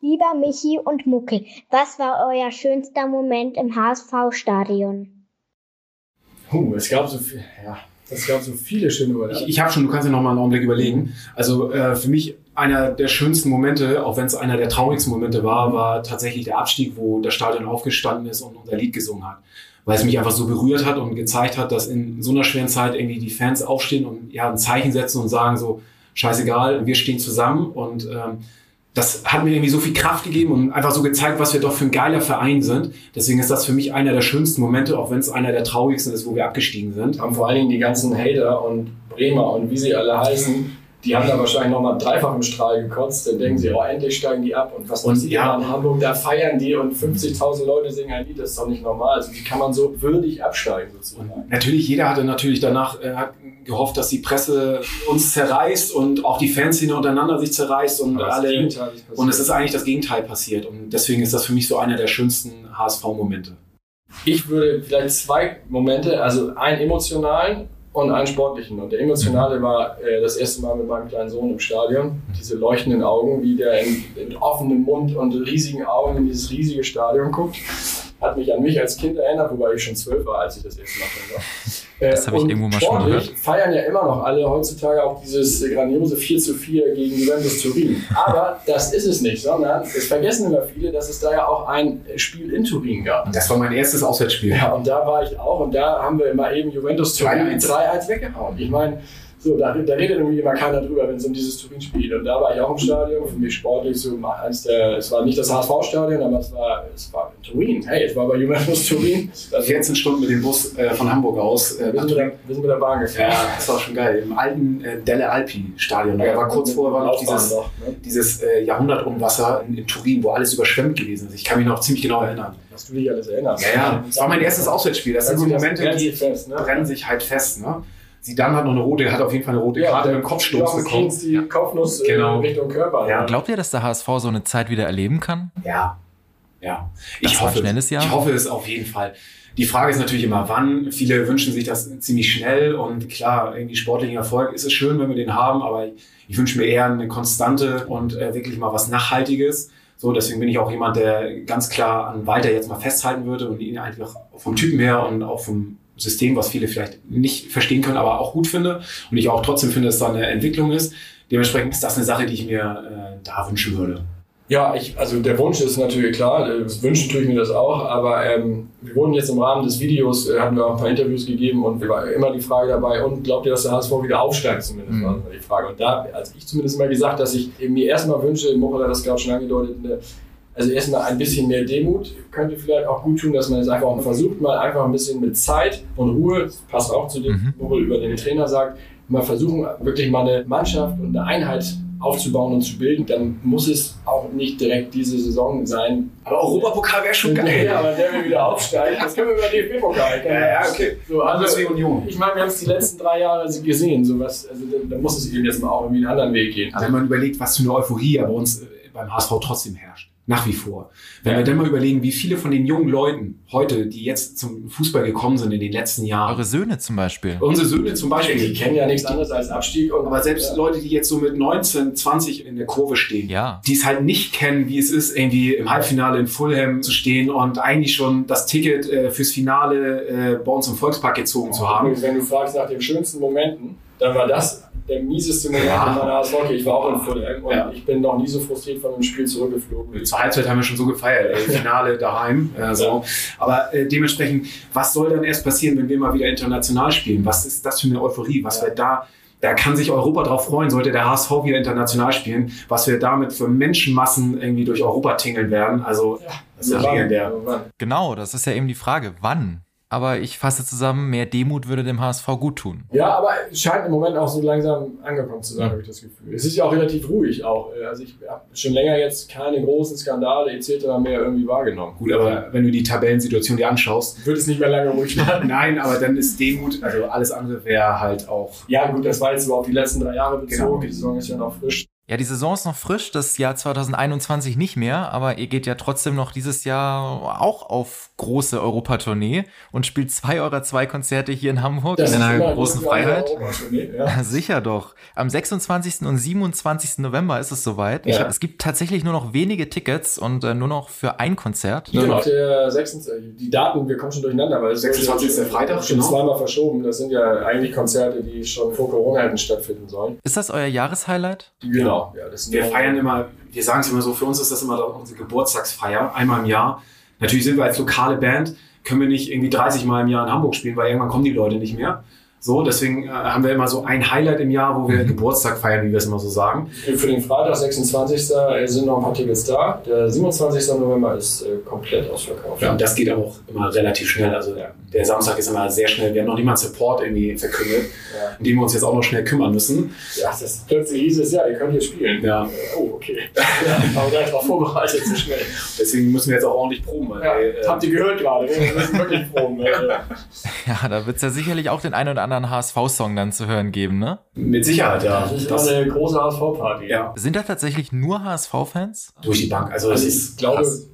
Lieber Michi und Muckel, was war euer schönster Moment im HSV-Stadion? Uh, es gab so viel, ja, es gab so viele schöne Momente. Ich, ich habe schon, du kannst ja noch mal einen Augenblick überlegen. Also äh, für mich einer der schönsten Momente, auch wenn es einer der traurigsten Momente war, war tatsächlich der Abstieg, wo das Stadion aufgestanden ist und unser Lied gesungen hat weil es mich einfach so berührt hat und gezeigt hat, dass in so einer schweren Zeit irgendwie die Fans aufstehen und ja ein Zeichen setzen und sagen so, scheißegal, wir stehen zusammen und ähm, das hat mir irgendwie so viel Kraft gegeben und einfach so gezeigt, was wir doch für ein geiler Verein sind. Deswegen ist das für mich einer der schönsten Momente, auch wenn es einer der traurigsten ist, wo wir abgestiegen sind. Haben vor allen Dingen die ganzen Hater und Bremer und wie sie alle heißen, die haben da wahrscheinlich nochmal dreifach im Strahl gekotzt. Dann denken sie, oh, endlich steigen die ab. Und was passiert ja. in Hamburg? Da feiern die und 50.000 Leute singen ein Lied. Das ist doch nicht normal. Also wie kann man so würdig absteigen sozusagen? Und natürlich, jeder hatte natürlich danach äh, gehofft, dass die Presse uns zerreißt und auch die Fanszene untereinander sich zerreißt und alle. Und es ist eigentlich das Gegenteil passiert. Und deswegen ist das für mich so einer der schönsten HSV-Momente. Ich würde vielleicht zwei Momente, also einen emotionalen und einen sportlichen. Und der emotionale war äh, das erste Mal mit meinem kleinen Sohn im Stadion. Diese leuchtenden Augen, wie der in, in offenem Mund und riesigen Augen in dieses riesige Stadion guckt hat mich an mich als Kind erinnert, wobei ich schon zwölf war, als ich das erste Mal war. Das habe ich irgendwo mal schon gehört. feiern ja immer noch alle heutzutage auch dieses grandiose 4 zu 4 gegen Juventus Turin. Aber das ist es nicht, sondern es vergessen immer viele, dass es da ja auch ein Spiel in Turin gab. Das war mein erstes Auswärtsspiel. Ja, und da war ich auch und da haben wir immer eben Juventus Turin 3-1 weggehauen. Ich meine, so, da, da redet irgendwie immer keiner drüber, wenn es um dieses Turin-Spiel geht. Und da war ich auch im Stadion, für mich sportlich so eins der, es war nicht das HSV-Stadion, aber es war, es war in Turin. Hey, es war bei Juventus Turin. *laughs* 14 Stunden mit dem Bus äh, von Hamburg aus. Äh, wir, sind mit der, wir sind mit der Bahn gefahren. Ja, das war schon geil. Im alten äh, Delle Alpi-Stadion. Da war kurz vorher war noch dieses, noch, ne? dieses äh, Jahrhundertumwasser in, in Turin, wo alles überschwemmt gewesen ist. Ich kann mich noch ziemlich genau erinnern. Was du dich alles erinnerst. Ja, ja. Das war mein erstes Auswärtsspiel. Das, das sind so Momente, die fest, ne? brennen sich halt fest. Ne? Zidane hat noch eine rote, hat auf jeden Fall eine rote Karte ja, mit dem Kopfstoß bekommen. Die ja. Kopfnuss äh, genau. Richtung Körper. Ja. Glaubt ihr, dass der HSV so eine Zeit wieder erleben kann? Ja. Ja. Das ich hoffe, schnelles Jahr. ich hoffe es auf jeden Fall. Die Frage ist natürlich immer, wann. Viele wünschen sich das ziemlich schnell und klar, irgendwie sportlichen Erfolg ist es schön, wenn wir den haben, aber ich wünsche mir eher eine konstante und äh, wirklich mal was Nachhaltiges. So, deswegen bin ich auch jemand, der ganz klar an Walter jetzt mal festhalten würde und ihn einfach vom Typen her und auch vom System, was viele vielleicht nicht verstehen können, aber auch gut finde und ich auch trotzdem finde, dass da eine Entwicklung ist. Dementsprechend ist das eine Sache, die ich mir äh, da wünschen würde. Ja, ich, also der Wunsch ist natürlich klar, das wünschen tue ich mir das auch, aber ähm, wir wurden jetzt im Rahmen des Videos, äh, hatten wir auch ein paar Interviews gegeben und wir war immer die Frage dabei, und glaubt ihr, dass der HSV wieder aufsteigt zumindest, mhm. war die Frage. Und da, also ich zumindest immer gesagt, dass ich mir erstmal wünsche, Mochel hat das gerade schon angedeutet, eine also erstmal ein bisschen mehr Demut könnte vielleicht auch gut tun, dass man es einfach auch versucht, mal einfach ein bisschen mit Zeit und Ruhe, passt auch zu dem, mhm. wo über den Trainer sagt, mal versuchen, wirklich mal eine Mannschaft und eine Einheit aufzubauen und zu bilden, dann muss es auch nicht direkt diese Saison sein. Aber Europapokal wäre schon geil. Ja, aber der will wieder aufsteigen. Das können wir über DFB-Pokal. Ja, ja, okay. So, also, Union. Ich meine, wir haben es die letzten drei Jahre gesehen. Sowas, also, da muss es eben jetzt mal auch irgendwie einen anderen Weg gehen. Aber wenn man überlegt, was für eine Euphorie bei uns beim HSV trotzdem herrscht. Nach wie vor. Wenn ja. wir dann mal überlegen, wie viele von den jungen Leuten heute, die jetzt zum Fußball gekommen sind in den letzten Jahren. Eure Söhne zum Beispiel. Unsere Söhne zum Beispiel. Die kennen ja nichts anderes als Abstieg. Und aber selbst ja. Leute, die jetzt so mit 19, 20 in der Kurve stehen, ja. die es halt nicht kennen, wie es ist, irgendwie im Halbfinale in Fulham zu stehen und eigentlich schon das Ticket äh, fürs Finale äh, bei uns im Volkspark gezogen oh, zu haben. Wenn du fragst nach den schönsten Momenten, dann war das der mieseste Moment ja. in meiner HSV. Ich war auch in Fulham und ja. ich bin noch nie so frustriert von dem Spiel zurückgeflogen. Zur Halbzeit haben wir schon so gefeiert, ey, *laughs* Finale daheim. Äh, so. Aber äh, dementsprechend, was soll dann erst passieren, wenn wir mal wieder international spielen? Was ist das für eine Euphorie? Was ja. wir da da kann sich Europa drauf freuen, sollte der HSV wieder international spielen, was wir damit für Menschenmassen irgendwie durch Europa tingeln werden. Also, das ist ja legendär. Genau, das ist ja eben die Frage. Wann? Aber ich fasse zusammen, mehr Demut würde dem HSV gut tun. Ja, aber es scheint im Moment auch so langsam angekommen zu sein, mhm. habe ich das Gefühl. Es ist ja auch relativ ruhig auch. Also ich habe schon länger jetzt keine großen Skandale etc. mehr irgendwie wahrgenommen. Gut, aber wenn du die Tabellensituation dir anschaust, wird es nicht mehr lange ruhig werden. *laughs* Nein, aber dann ist Demut, also alles andere wäre halt auch. Ja, gut, das war jetzt überhaupt die letzten drei Jahre bezogen. Genau. Die Saison ist ja noch frisch. Ja, die Saison ist noch frisch, das Jahr 2021 nicht mehr, aber ihr geht ja trotzdem noch dieses Jahr auch auf große Europatournee und spielt zwei eurer zwei Konzerte hier in Hamburg das in einer großen Freiheit. Ja. Sicher doch. Am 26. und 27. November ist es soweit. Ja. Ich, es gibt tatsächlich nur noch wenige Tickets und äh, nur noch für ein Konzert. Genau, der 26, die Daten, wir kommen schon durcheinander, weil 26 ist der Freitag, schon genau. zweimal verschoben. Das sind ja eigentlich Konzerte, die schon vor Corona hätten stattfinden sollen. Ist das euer Jahreshighlight? Genau. Genau. Ja, wir feiern immer, wir sagen es immer so, für uns ist das immer unsere Geburtstagsfeier, einmal im Jahr. Natürlich sind wir als lokale Band, können wir nicht irgendwie 30 Mal im Jahr in Hamburg spielen, weil irgendwann kommen die Leute nicht mehr. So, deswegen äh, haben wir immer so ein Highlight im Jahr, wo wir mhm. Geburtstag feiern, wie wir es immer so sagen. Für den Freitag, 26. sind noch ein paar Tickets da. Der 27. November ist äh, komplett ausverkauft. Ja, und das geht auch immer relativ schnell. Also ja. der Samstag ist immer sehr schnell. Wir haben noch niemand Support irgendwie verkündet, ja. um den wir uns jetzt auch noch schnell kümmern müssen. Ja, das plötzlich hieß es, ja, ihr könnt hier spielen. Ja. Oh, okay. *laughs* ja, aber gleich darauf vorbereitet, so schnell. Deswegen müssen wir jetzt auch ordentlich proben. Weil, ja, äh, habt ihr gehört gerade, wir müssen wirklich proben. *laughs* ja, da wird es ja sicherlich auch den einen oder anderen anderen HSV-Song dann zu hören geben, ne? Mit Sicherheit, ja. Das ist das eine große HSV-Party. Ja. Sind da tatsächlich nur HSV-Fans? Durch die Bank. Also, also ich glaube, es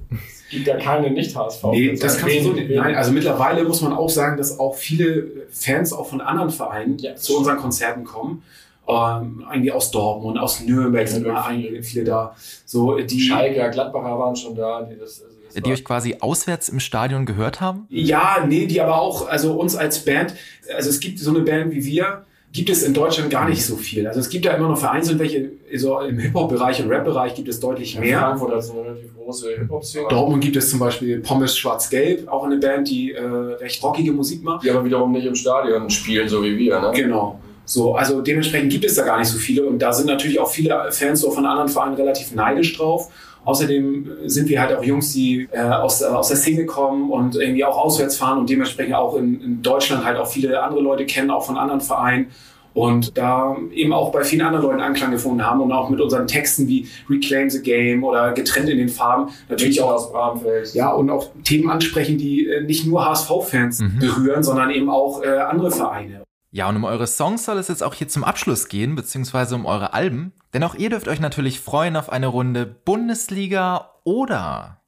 gibt ja keine Nicht-HSV. Nee, das kannst du so nicht. Nein, also mittlerweile muss man auch sagen, dass auch viele Fans auch von anderen Vereinen ja. zu unseren Konzerten kommen. Ähm, eigentlich aus Dortmund, aus Nürnberg sind immer einige, viele da. So, die Schalke, Gladbacher waren schon da. Die das, also die euch quasi auswärts im Stadion gehört haben? Ja, nee, die aber auch, also uns als Band, also es gibt so eine Band wie wir, gibt es in Deutschland gar nicht so viel. Also es gibt ja immer noch vereinzelt welche, so im Hip-Hop-Bereich und Rap-Bereich gibt es deutlich mehr. In Frankfurt ist eine relativ große Hip-Hop-Szene. Dortmund gibt es zum Beispiel Pommes Schwarz-Gelb, auch eine Band, die äh, recht rockige Musik macht. Die aber wiederum nicht im Stadion spielen, so wie wir, ne? Genau. So, also dementsprechend gibt es da gar nicht so viele und da sind natürlich auch viele Fans so von anderen Vereinen relativ neidisch drauf. Außerdem sind wir halt auch Jungs, die äh, aus, äh, aus der Szene kommen und irgendwie auch auswärts fahren und dementsprechend auch in, in Deutschland halt auch viele andere Leute kennen, auch von anderen Vereinen und da eben auch bei vielen anderen Leuten Anklang gefunden haben und auch mit unseren Texten wie Reclaim the Game oder Getrennt in den Farben natürlich auch aus Bramfeld. Ja, und auch Themen ansprechen, die äh, nicht nur HSV-Fans mhm. berühren, sondern eben auch äh, andere Vereine. Ja, und um eure Songs soll es jetzt auch hier zum Abschluss gehen, beziehungsweise um eure Alben. Denn auch ihr dürft euch natürlich freuen auf eine Runde Bundesliga oder.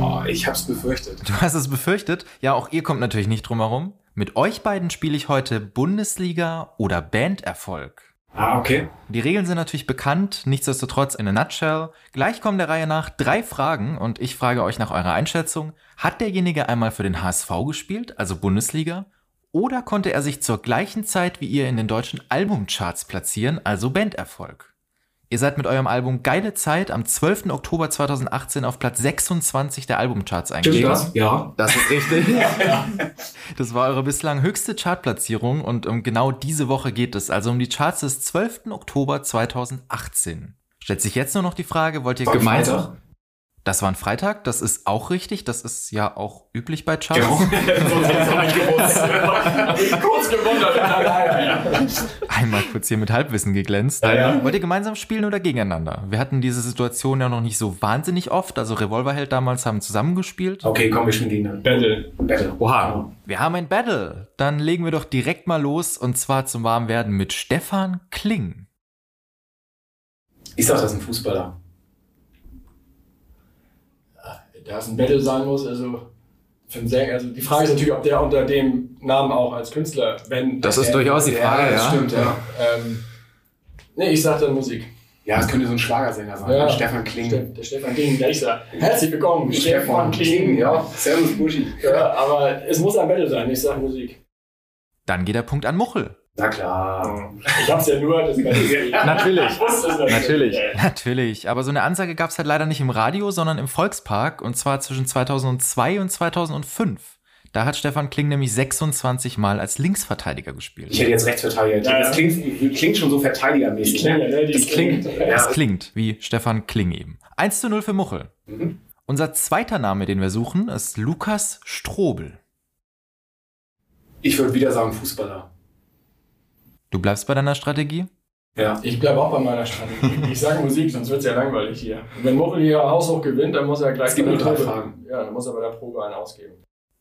Oh, ich hab's befürchtet. Du hast es befürchtet? Ja, auch ihr kommt natürlich nicht drum herum. Mit euch beiden spiele ich heute Bundesliga oder Banderfolg. Ah, okay. Die Regeln sind natürlich bekannt, nichtsdestotrotz in a nutshell. Gleich kommen der Reihe nach drei Fragen und ich frage euch nach eurer Einschätzung. Hat derjenige einmal für den HSV gespielt, also Bundesliga? Oder konnte er sich zur gleichen Zeit wie ihr in den deutschen Albumcharts platzieren, also Banderfolg? Ihr seid mit eurem Album Geile Zeit am 12. Oktober 2018 auf Platz 26 der Albumcharts eingestiegen. das? Ja, das ist richtig. *laughs* Das war eure bislang höchste Chartplatzierung und um genau diese Woche geht es, also um die Charts des 12. Oktober 2018. Stellt sich jetzt nur noch die Frage, wollt ihr gemeinsam... Das war ein Freitag, das ist auch richtig, das ist ja auch üblich bei. *laughs* Genau. kurz gewundert. Einmal kurz hier mit Halbwissen geglänzt. Ja, ja. Wollt ihr gemeinsam spielen oder gegeneinander? Wir hatten diese Situation ja noch nicht so wahnsinnig oft. Also Revolverheld damals haben zusammengespielt. Okay, komm, wir spielen gegeneinander. Battle. Battle. Oha. Wir haben ein Battle. Dann legen wir doch direkt mal los und zwar zum Warmwerden mit Stefan Kling. Ich sag, das ist ein Fußballer da es ein Battle sein muss, also für einen Sänger, also die Frage ist natürlich, ob der unter dem Namen auch als Künstler, wenn. Das ist durchaus die Frage, ja. Das stimmt, ja. Ähm, nee, ich sag dann Musik. Ja, es könnte so ein Schlagersänger sein. Ja. Stefan Kling. Ste der Stefan Kling, der ich sag. Herzlich willkommen, Stefan Kling. Ja, Servus Buschi. Ja, aber es muss ein Battle sein, ich sag Musik. Dann geht der Punkt an Muchel. Na klar. Ich hab's ja nur, das *laughs* Natürlich. Ich wusste es natürlich. Natürlich. Aber so eine Ansage gab's halt leider nicht im Radio, sondern im Volkspark und zwar zwischen 2002 und 2005. Da hat Stefan Kling nämlich 26 Mal als Linksverteidiger gespielt. Ich hätte jetzt Rechtsverteidiger. Ja, das klingt, klingt, schon so verteidigermäßig. Klingt, ne? Das klingt, ja. das klingt wie Stefan Kling eben. 1 zu 0 für Muchel. Mhm. Unser zweiter Name, den wir suchen, ist Lukas Strobel. Ich würde wieder sagen Fußballer. Du bleibst bei deiner Strategie? Ja. Ich bleibe auch bei meiner Strategie. Ich sage Musik, sonst wird es ja langweilig hier. Und wenn Muchel hier haushoch gewinnt, dann muss er gleich der Probe, Fragen. Ja, dann muss er bei der Probe einen ausgeben.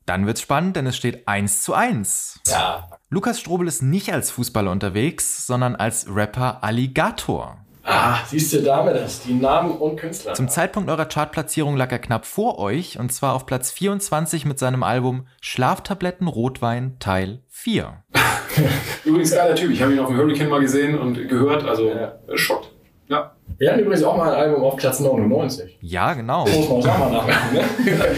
Dann wird's spannend, denn es steht 1 zu 1. Ja. Lukas Strobel ist nicht als Fußballer unterwegs, sondern als Rapper Alligator. Ah, siehst du damit das, die Namen und Künstler. Zum Zeitpunkt eurer Chartplatzierung lag er knapp vor euch und zwar auf Platz 24 mit seinem Album Schlaftabletten Rotwein Teil 4. *laughs* Übrigens geiler Typ, ich habe ihn auf dem Hurricane mal gesehen und gehört, also ja. Schott. Ja. Wir hatten übrigens auch mal ein Album auf Platz 99. Ja, genau. Muss man auch mal nachmachen, ne? *laughs*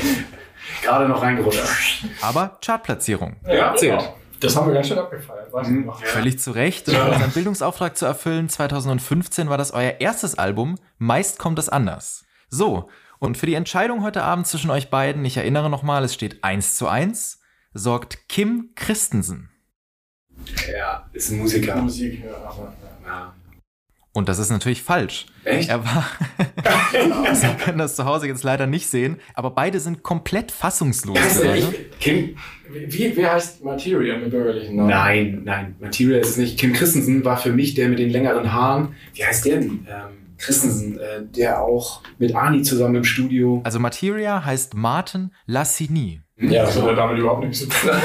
Gerade noch reingerutscht. Aber Chartplatzierung. Ja, zählt. Genau. Das haben wir ganz schön abgefeiert. Mhm. Völlig zu Recht. Um unseren Bildungsauftrag zu erfüllen, 2015 war das euer erstes Album. Meist kommt es anders. So, und für die Entscheidung heute Abend zwischen euch beiden, ich erinnere nochmal, es steht 1 zu 1. sorgt Kim Christensen. Ja, ist ein Musiker. Musik, ja. Und das ist natürlich falsch. Echt? Er war, *laughs* Sie können das zu Hause jetzt leider nicht sehen, aber beide sind komplett fassungslos. Also, gerade. ich, Kim, Wie, wer heißt Materia mit bürgerlichen Namen? nein, nein, Material ist es nicht. Kim Christensen war für mich der mit den längeren Haaren. Wie heißt der denn? Ähm, Christensen, äh, der auch mit Ani zusammen im Studio. Also Materia heißt Martin Lassini. Ja, das hat ja damit überhaupt nichts zu tun. *laughs*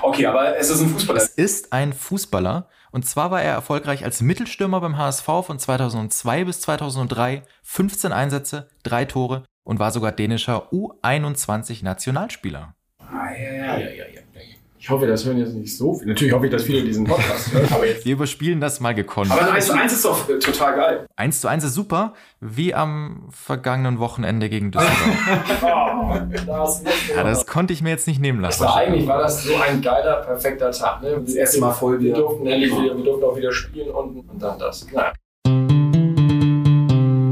Okay, aber es ist ein Fußballer. Es ist ein Fußballer und zwar war er erfolgreich als Mittelstürmer beim HSV von 2002 bis 2003, 15 Einsätze, drei Tore und war sogar dänischer U21 Nationalspieler. Ah, ja, ja, ja, ja. Ich hoffe, das hören jetzt nicht so viele. Natürlich hoffe ich, dass viele diesen Podcast hören, aber jetzt. Wir überspielen das mal gekonnt. Aber ein 1 zu 1 ist doch äh, total geil. 1 zu 1 ist super, wie am vergangenen Wochenende gegen Düsseldorf. *laughs* Oh, das, Ja, das konnte ich mir jetzt nicht nehmen das lassen. war eigentlich war das so ein geiler, perfekter Tag. Ne? Das erste Mal voll Wir wieder. durften, endlich wieder, wir durften auch wieder spielen und, und dann das. Naja.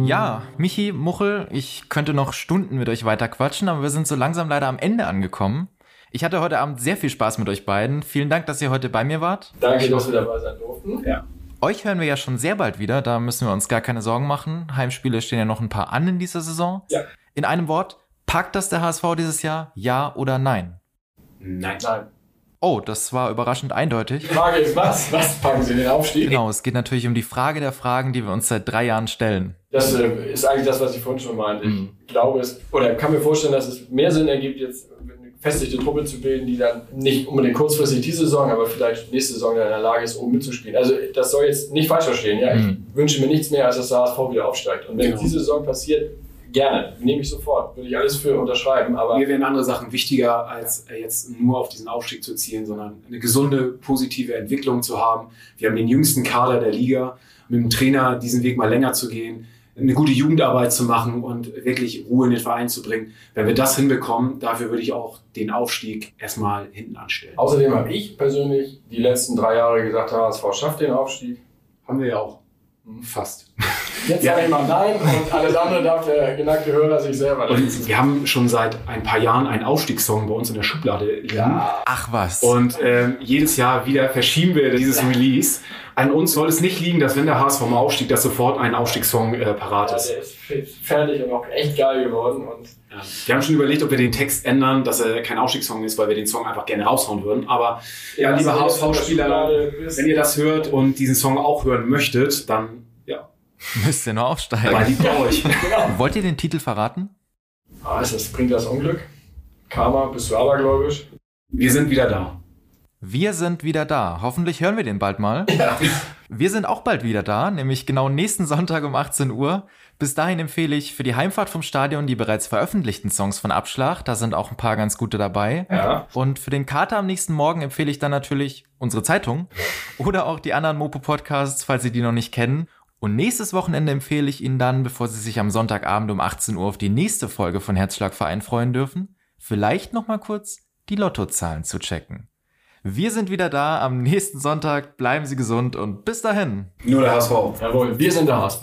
Ja, Michi, Muchel, ich könnte noch Stunden mit euch weiter quatschen, aber wir sind so langsam leider am Ende angekommen. Ich hatte heute Abend sehr viel Spaß mit euch beiden. Vielen Dank, dass ihr heute bei mir wart. Danke, dass wir dabei sein durften. Ja. Euch hören wir ja schon sehr bald wieder, da müssen wir uns gar keine Sorgen machen. Heimspiele stehen ja noch ein paar an in dieser Saison. Ja. In einem Wort, packt das der HSV dieses Jahr? Ja oder nein? Nein. Nein. Oh, das war überraschend eindeutig. Die Frage ist, was? Was packen Sie in den Aufstieg? Genau, es geht natürlich um die Frage der Fragen, die wir uns seit drei Jahren stellen. Das äh, ist eigentlich das, was ich vorhin schon meinte. Mhm. Ich glaube es, oder kann mir vorstellen, dass es mehr Sinn ergibt, jetzt eine gefestigte Truppe zu bilden, die dann nicht unbedingt kurzfristig diese Saison, aber vielleicht nächste Saison dann in der Lage ist, oben mitzuspielen. Also das soll jetzt nicht falsch verstehen. Ja? Mhm. Ich wünsche mir nichts mehr, als dass der HSV wieder aufsteigt. Und wenn Genau. diese Saison passiert, gerne, nehme ich sofort, würde ich alles für unterschreiben. Aber Mir wären andere Sachen wichtiger, als äh, jetzt nur auf diesen Aufstieg zu zielen, sondern eine gesunde, positive Entwicklung zu haben. Wir haben den jüngsten Kader der Liga, mit dem Trainer diesen Weg mal länger zu gehen, eine gute Jugendarbeit zu machen und wirklich Ruhe in den Verein zu bringen. Wenn wir das hinbekommen, dafür würde ich auch den Aufstieg erstmal hinten anstellen. außerdem habe ich persönlich die letzten drei Jahre gesagt, HSV schafft den Aufstieg. Haben wir ja auch. Fast. Jetzt Ja. sage ich mal nein und alles andere darf der geneigte Hörer sich selber Und wir haben schon seit ein paar Jahren einen Aufstiegssong bei uns in der Schublade liegen. Ach was. Und ähm, jedes Jahr wieder verschieben wir dieses Release. An uns soll es nicht liegen, dass wenn der HSV mal aufstieg, dass sofort ein Aufstiegssong äh, parat Ja, ist. der ist fertig und auch echt geil geworden. Und Ja. Wir haben schon überlegt, ob wir den Text ändern, dass er kein Aufstiegssong ist, weil wir den Song einfach gerne raushauen würden. Aber ja, liebe HSV-Spieler, wenn ihr das hört und diesen Song auch hören möchtet, dann ja, *laughs* Müsst ihr mal aufsteigen. lieb bei euch. Wollt ihr den Titel verraten? Ah, ist das, bringt das Unglück? Karma, bist du abergläubisch? Wir sind wieder da. Wir sind wieder da. Hoffentlich hören wir den bald mal. *laughs* Ja. Wir sind auch bald wieder da, nämlich genau nächsten Sonntag um 18 Uhr. Bis dahin empfehle ich für die Heimfahrt vom Stadion die bereits veröffentlichten Songs von Abschlag. Da sind auch ein paar ganz gute dabei. Ja. Und für den Kater am nächsten Morgen empfehle ich dann natürlich unsere Zeitung oder auch die anderen Mopo-Podcasts, falls Sie die noch nicht kennen. Und nächstes Wochenende empfehle ich Ihnen dann, bevor Sie sich am Sonntagabend um 18 Uhr auf die nächste Folge von Herzschlagverein freuen dürfen, vielleicht nochmal kurz die Lottozahlen zu checken. Wir sind wieder da am nächsten Sonntag. Bleiben Sie gesund und bis dahin. Nur der HSV. Jawohl, wir sind der HSV.